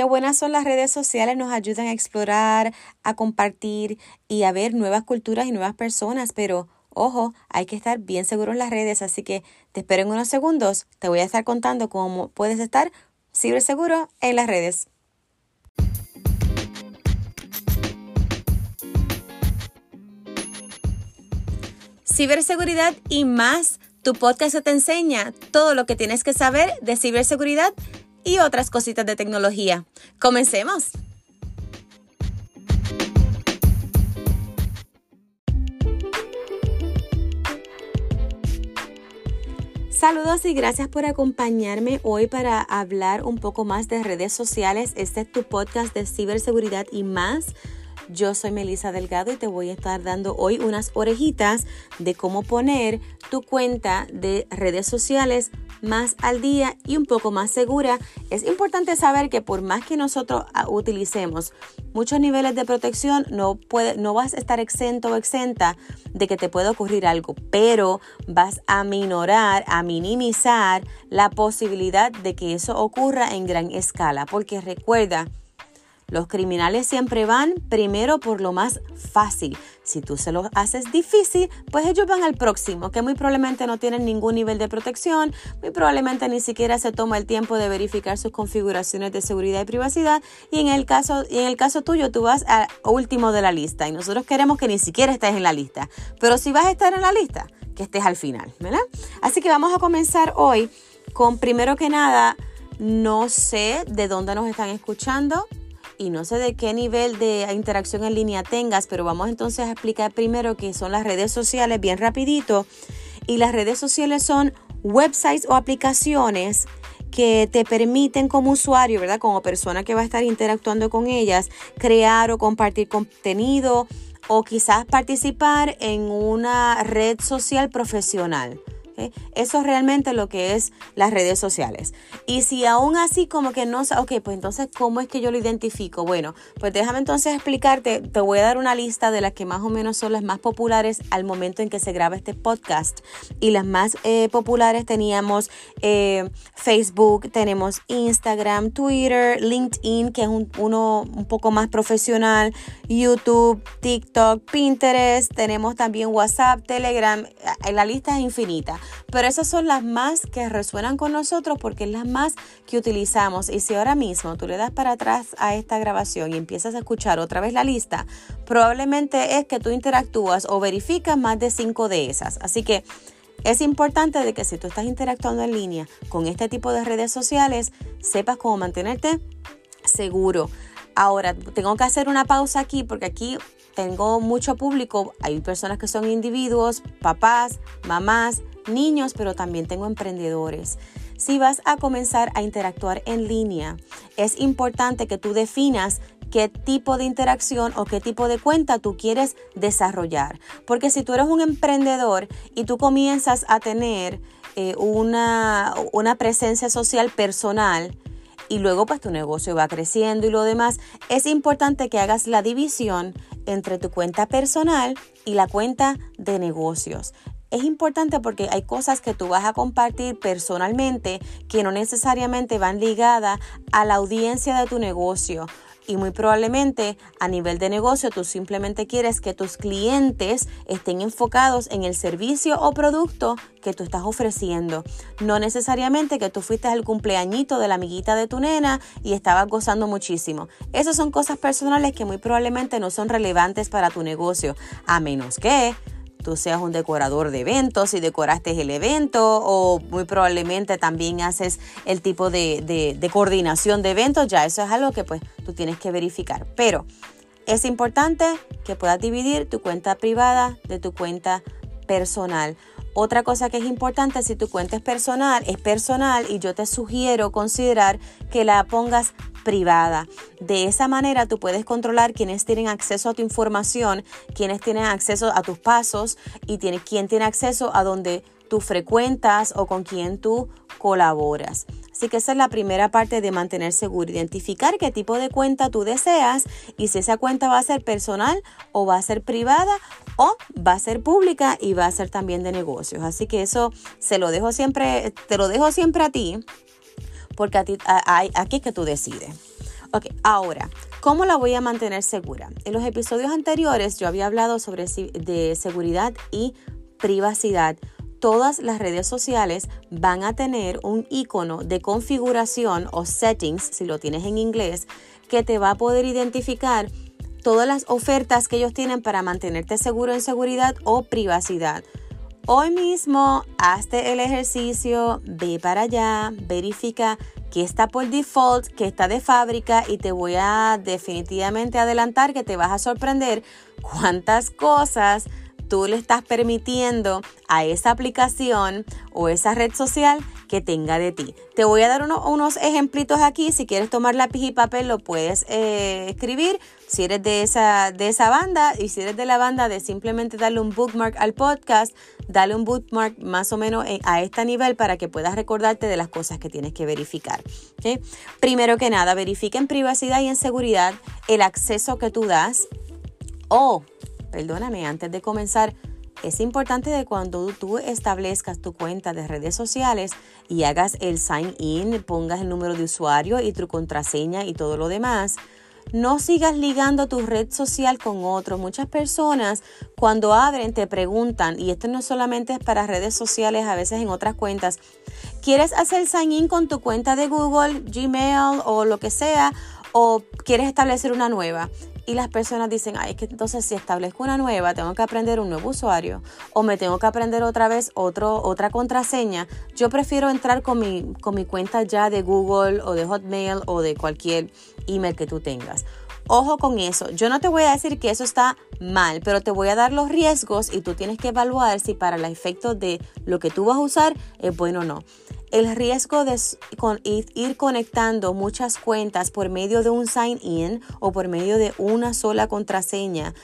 Qué buenas son las redes sociales, nos ayudan a explorar, a compartir y a ver nuevas culturas y nuevas personas, pero ojo, hay que estar bien seguro en las redes, así que te espero en unos segundos, te voy a estar contando cómo puedes estar ciberseguro en las redes. Ciberseguridad y más, tu podcast te enseña todo lo que tienes que saber de ciberseguridad y otras cositas de tecnología. Comencemos. Saludos y gracias por acompañarme hoy para hablar un poco más de redes sociales. Este es tu podcast de ciberseguridad y más. Yo soy Melissa Delgado y te voy a estar dando hoy unas orejitas de cómo poner tu cuenta de redes sociales más al día y un poco más segura. Es importante saber que por más que nosotros ah, utilicemos muchos niveles de protección, no, puede, no vas a estar exento o exenta de que te pueda ocurrir algo, pero vas a minorar, a minimizar la posibilidad de que eso ocurra en gran escala. Porque recuerda, los criminales siempre van primero por lo más fácil. Si tú se lo haces difícil, pues ellos van al próximo, que muy probablemente no tienen ningún nivel de protección, muy probablemente ni siquiera se toma el tiempo de verificar sus configuraciones de seguridad y privacidad. Y en el caso, y en el caso tuyo, tú vas al último de la lista. Y nosotros queremos que ni siquiera estés en la lista. Pero si vas a estar en la lista, que estés al final, ¿verdad? Así que vamos a comenzar hoy con primero que nada, no sé de dónde nos están escuchando y no sé de qué nivel de interacción en línea tengas, pero vamos entonces a explicar primero qué son las redes sociales bien rapidito. Y las redes sociales son websites o aplicaciones que te permiten como usuario, ¿verdad? Como persona que va a estar interactuando con ellas, crear o compartir contenido o quizás participar en una red social profesional. Eso es realmente lo que es las redes sociales. Y si aún así como que no, ok, pues entonces, ¿cómo es que yo lo identifico? Bueno, pues déjame entonces explicarte, te voy a dar una lista de las que más o menos son las más populares al momento en que se graba este podcast. Y las más eh, populares teníamos eh, Facebook, tenemos Instagram, Twitter, LinkedIn, que es uno un poco más profesional, YouTube, TikTok, Pinterest, tenemos también WhatsApp, Telegram, eh, la lista es infinita. Pero esas son las más que resuenan con nosotros porque es las más que utilizamos. Y si ahora mismo tú le das para atrás a esta grabación y empiezas a escuchar otra vez la lista, probablemente es que tú interactúas o verificas más de cinco de esas. Así que es importante de que si tú estás interactuando en línea con este tipo de redes sociales, sepas cómo mantenerte seguro. Ahora, tengo que hacer una pausa aquí porque aquí tengo mucho público. Hay personas que son individuos, papás, mamás, niños, pero también tengo emprendedores. Si vas a comenzar a interactuar en línea, es importante que tú definas qué tipo de interacción o qué tipo de cuenta tú quieres desarrollar. Porque si tú eres un emprendedor y tú comienzas a tener eh, una, una presencia social personal, y luego pues tu negocio va creciendo y lo demás, es importante que hagas la división entre tu cuenta personal y la cuenta de negocios es importante porque hay cosas que tú vas a compartir personalmente que no necesariamente van ligadas a la audiencia de tu negocio. Y muy probablemente a nivel de negocio tú simplemente quieres que tus clientes estén enfocados en el servicio o producto que tú estás ofreciendo. No necesariamente que tú fuiste al cumpleañito de la amiguita de tu nena y estabas gozando muchísimo. Esas son cosas personales que muy probablemente no son relevantes para tu negocio, a menos que tú seas un decorador de eventos y decoraste el evento o muy probablemente también haces el tipo de, de, coordinación de eventos, ya eso es algo que pues tú tienes que verificar. Pero es importante que puedas dividir tu cuenta privada de tu cuenta personal. Otra cosa que es importante, si tu cuenta es personal, es personal y yo te sugiero considerar que la pongas privada. De esa manera tú puedes controlar quiénes tienen acceso a tu información, quiénes tienen acceso a tus pasos y tiene, quién tiene acceso a donde tú frecuentas o con quién tú colaboras. Así que esa es la primera parte de mantener seguro, identificar qué tipo de cuenta tú deseas y si esa cuenta va a ser personal o va a ser privada o va a ser pública y va a ser también de negocios. Así que eso se lo dejo siempre, te lo dejo siempre a ti porque a ti, aquí es que tú decides. Ok, ahora, ¿cómo la voy a mantener segura? En los episodios anteriores yo había hablado sobre de seguridad y privacidad. Todas las redes sociales van a tener un icono de configuración o settings, si lo tienes en inglés, que te va a poder identificar todas las ofertas que ellos tienen para mantenerte seguro en seguridad o privacidad. Hoy mismo hazte el ejercicio, ve para allá, verifica que está por default, que está de fábrica y te voy a definitivamente adelantar que te vas a sorprender cuántas cosas tú le estás permitiendo a esa aplicación o esa red social que tenga de ti. Te voy a dar unos ejemplitos aquí. Si quieres tomar lápiz y papel, lo puedes eh, escribir. Si eres de esa, de esa banda y si eres de la banda de simplemente darle un bookmark al podcast, dale un bookmark más o menos a este nivel para que puedas recordarte de las cosas que tienes que verificar. Primero que nada, verifica en privacidad y en seguridad el acceso que tú das o perdóname, antes de comenzar, es importante de cuando tú establezcas tu cuenta de redes sociales y hagas el sign in, pongas el número de usuario y tu contraseña y todo lo demás, no sigas ligando tu red social con otros. Muchas personas cuando abren te preguntan, y esto no solamente es para redes sociales, a veces en otras cuentas, ¿quieres hacer sign in con tu cuenta de Google, Gmail o lo que sea? ¿O quieres establecer una nueva? y las personas dicen, ay, es que entonces si establezco una nueva, tengo que aprender un nuevo usuario o me tengo que aprender otra vez otro, otra contraseña. Yo prefiero entrar con mi, con mi cuenta ya de Google o de Hotmail o de cualquier email que tú tengas. Ojo con eso. Yo no te voy a decir que eso está mal, pero te voy a dar los riesgos y tú tienes que evaluar si para el efecto de lo que tú vas a usar es bueno o no. El riesgo de ir conectando muchas cuentas por medio de un sign-in o por medio de una sola contraseña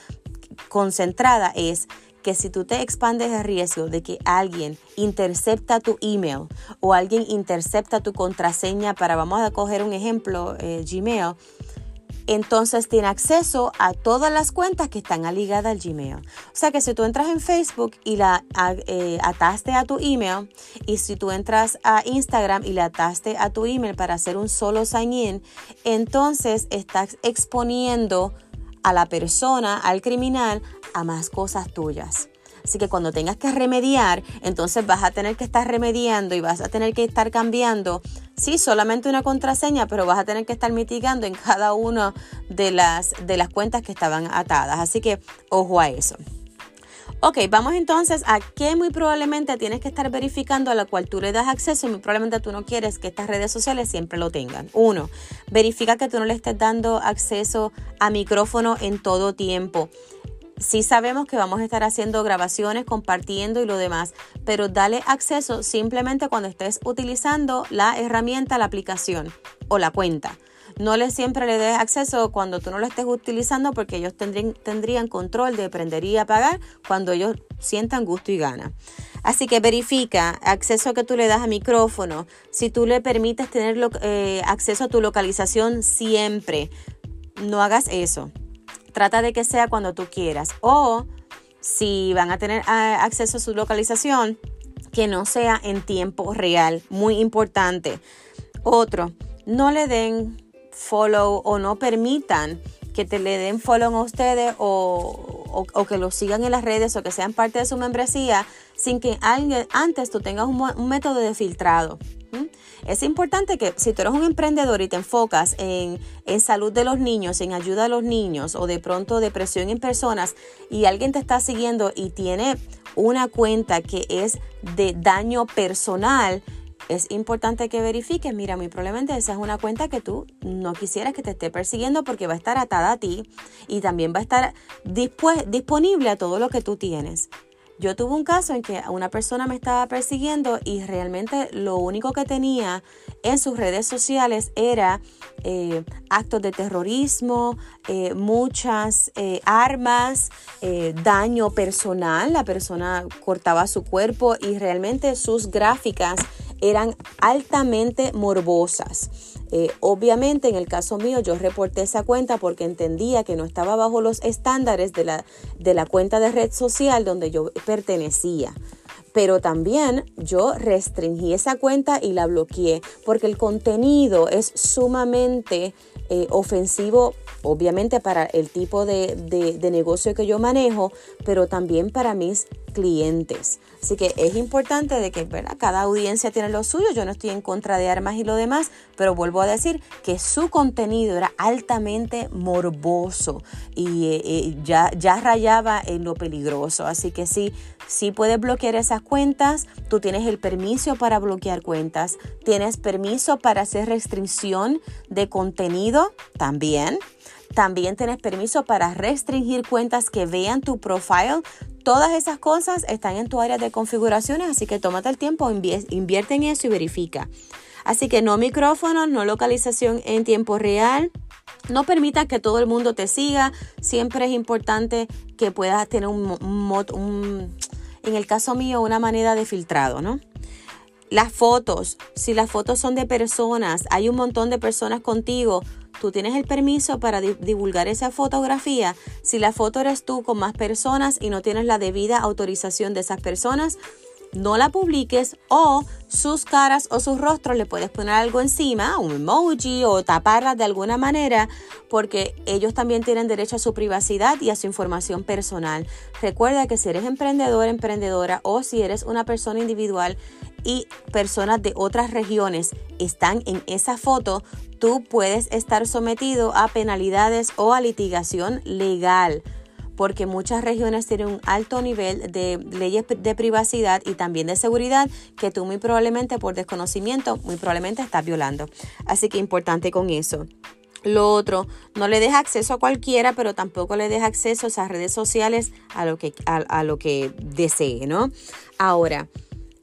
concentrada es que si tú te expandes el riesgo de que alguien intercepta tu email o alguien intercepta tu contraseña para, vamos a coger un ejemplo, eh, Gmail, entonces tiene acceso a todas las cuentas que están ligadas al Gmail. O sea que si tú entras en Facebook y la eh, ataste a tu email, y si tú entras a Instagram y le ataste a tu email para hacer un solo sign in, entonces estás exponiendo a la persona, al criminal, a más cosas tuyas. Así que cuando tengas que remediar, entonces vas a tener que estar remediando y vas a tener que estar cambiando sí, solamente una contraseña, pero vas a tener que estar mitigando en cada una de las, de las cuentas que estaban atadas. Así que ojo a eso. Ok, vamos entonces a qué muy probablemente tienes que estar verificando a la cual tú le das acceso y muy probablemente tú no quieres que estas redes sociales siempre lo tengan. Uno, verifica que tú no le estés dando acceso a micrófono en todo tiempo sí sabemos que vamos a estar haciendo grabaciones, compartiendo y lo demás, pero dale acceso simplemente cuando estés utilizando la herramienta, la aplicación o la cuenta. No le siempre le des acceso cuando tú no lo estés utilizando porque ellos tendrían, control de prender y apagar cuando ellos sientan gusto y gana. Así que verifica acceso que tú le das a micrófono, si tú le permites tener eh, acceso a tu localización siempre. No hagas eso trata de que sea cuando tú quieras. O si van a tener ah, acceso a su localización, que no sea en tiempo real. Muy importante. Otro, no le den follow o no permitan que te le den follow a ustedes o, que lo sigan en las redes o que sean parte de su membresía sin que alguien, antes tú tengas un método de filtrado. Es importante que si tú eres un emprendedor y te enfocas en, en, salud de los niños, en ayuda a los niños o de pronto depresión en personas y alguien te está siguiendo y tiene una cuenta que es de daño personal, es importante que verifiques, mira, muy probablemente esa es una cuenta que tú no quisieras que te esté persiguiendo porque va a estar atada a ti y también va a estar disponible a todo lo que tú tienes. Yo tuve un caso en que una persona me estaba persiguiendo y realmente lo único que tenía en sus redes sociales era eh, actos de terrorismo, eh, muchas eh, armas, daño personal. La persona cortaba su cuerpo y realmente sus gráficas eran altamente morbosas. Eh, obviamente en el caso mío yo reporté esa cuenta porque entendía que no estaba bajo los estándares de la, de la cuenta de red social donde yo pertenecía. Pero también yo restringí esa cuenta y la bloqueé porque el contenido es sumamente eh, ofensivo, obviamente para el tipo de, de negocio que yo manejo, pero también para mis clientes. Así que es importante de que ¿verdad? cada audiencia tiene lo suyo. Yo no estoy en contra de armas y lo demás, pero vuelvo a decir que su contenido era altamente morboso y eh, eh, ya, ya rayaba en lo peligroso. Así que sí, sí puedes bloquear esas cuentas. Tú tienes el permiso para bloquear cuentas. Tienes permiso para hacer restricción de contenido también. También tienes permiso para restringir cuentas que vean tu profile. Todas esas cosas están en tu área de configuraciones, así que tómate el tiempo, invierte en eso y verifica. Así que no micrófono, no localización en tiempo real. No permita que todo el mundo te siga. Siempre es importante que puedas tener un, un en el caso mío, una manera de filtrado, ¿no? Las fotos, si las fotos son de personas, hay un montón de personas contigo, tú tienes el permiso para divulgar esa fotografía. Si la foto eres tú con más personas y no tienes la debida autorización de esas personas, no la publiques o sus caras o sus rostros le puedes poner algo encima, un emoji o taparlas de alguna manera porque ellos también tienen derecho a su privacidad y a su información personal. Recuerda que si eres emprendedor, emprendedora o si eres una persona individual y personas de otras regiones están en esa foto, tú puedes estar sometido a penalidades o a litigación legal porque muchas regiones tienen un alto nivel de leyes de privacidad y también de seguridad que tú muy probablemente por desconocimiento, muy probablemente estás violando. Así que importante con eso. Lo otro, no le deja acceso a cualquiera, pero tampoco le deja acceso a esas redes sociales a lo que, a lo que desee, ¿no? Ahora,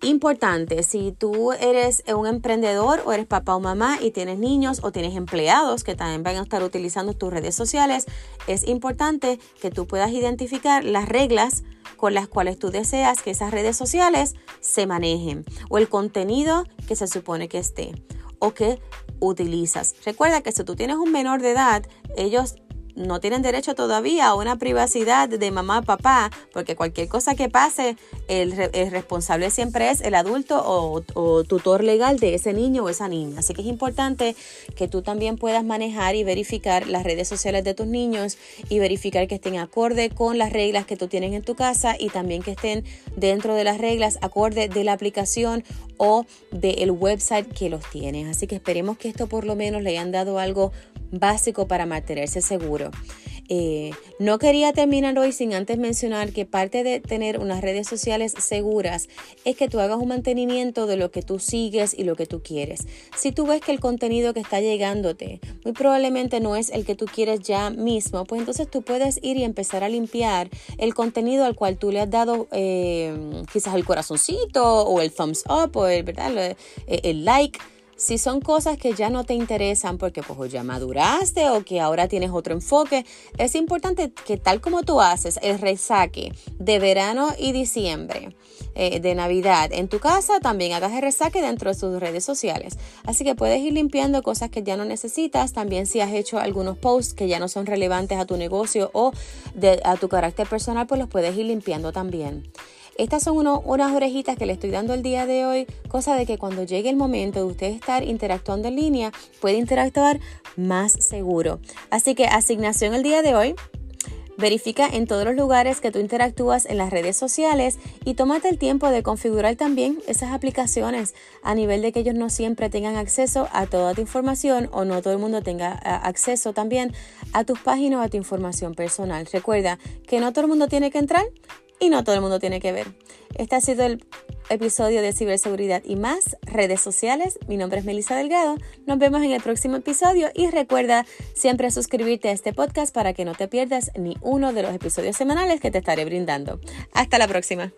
Importante, si tú eres un emprendedor o eres papá o mamá y tienes niños o tienes empleados que también van a estar utilizando tus redes sociales, es importante que tú puedas identificar las reglas con las cuales tú deseas que esas redes sociales se manejen o el contenido que se supone que esté o que utilizas. Recuerda que si tú tienes un menor de edad, ellos no tienen derecho todavía a una privacidad de mamá, papá, porque cualquier cosa que pase, el, responsable siempre es el adulto o, o, tutor legal de ese niño o esa niña. Así que es importante que tú también puedas manejar y verificar las redes sociales de tus niños y verificar que estén acorde con las reglas que tú tienes en tu casa y también que estén dentro de las reglas acorde de la aplicación o del website que los tienes. Así que esperemos que esto por lo menos le hayan dado algo básico para mantenerse seguro. Eh, no quería terminar hoy sin antes mencionar que parte de tener unas redes sociales seguras es que tú hagas un mantenimiento de lo que tú sigues y lo que tú quieres. Si tú ves que el contenido que está llegándote muy probablemente no es el que tú quieres ya mismo, pues entonces tú puedes ir y empezar a limpiar el contenido al cual tú le has dado eh, quizás el corazoncito o el thumbs up o el, ¿verdad? el like si son cosas que ya no te interesan porque pues ya maduraste o que ahora tienes otro enfoque, es importante que tal como tú haces el resaque de verano y diciembre, eh, de Navidad en tu casa, también hagas el resaque dentro de sus redes sociales. Así que puedes ir limpiando cosas que ya no necesitas, también si has hecho algunos posts que ya no son relevantes a tu negocio o a tu carácter personal, pues los puedes ir limpiando también. Estas son unas orejitas que le estoy dando el día de hoy, cosa de que cuando llegue el momento de usted estar interactuando en línea, puede interactuar más seguro. Así que asignación el día de hoy. Verifica en todos los lugares que tú interactúas en las redes sociales y tómate el tiempo de configurar también esas aplicaciones a nivel de que ellos no siempre tengan acceso a toda tu información o no todo el mundo tenga acceso también a tus páginas o a tu información personal. Recuerda que no todo el mundo tiene que entrar, y no todo el mundo tiene que ver. Este ha sido el episodio de ciberseguridad y más redes sociales. Mi nombre es Melissa Delgado. Nos vemos en el próximo episodio y recuerda siempre suscribirte a este podcast para que no te pierdas ni uno de los episodios semanales que te estaré brindando. Hasta la próxima.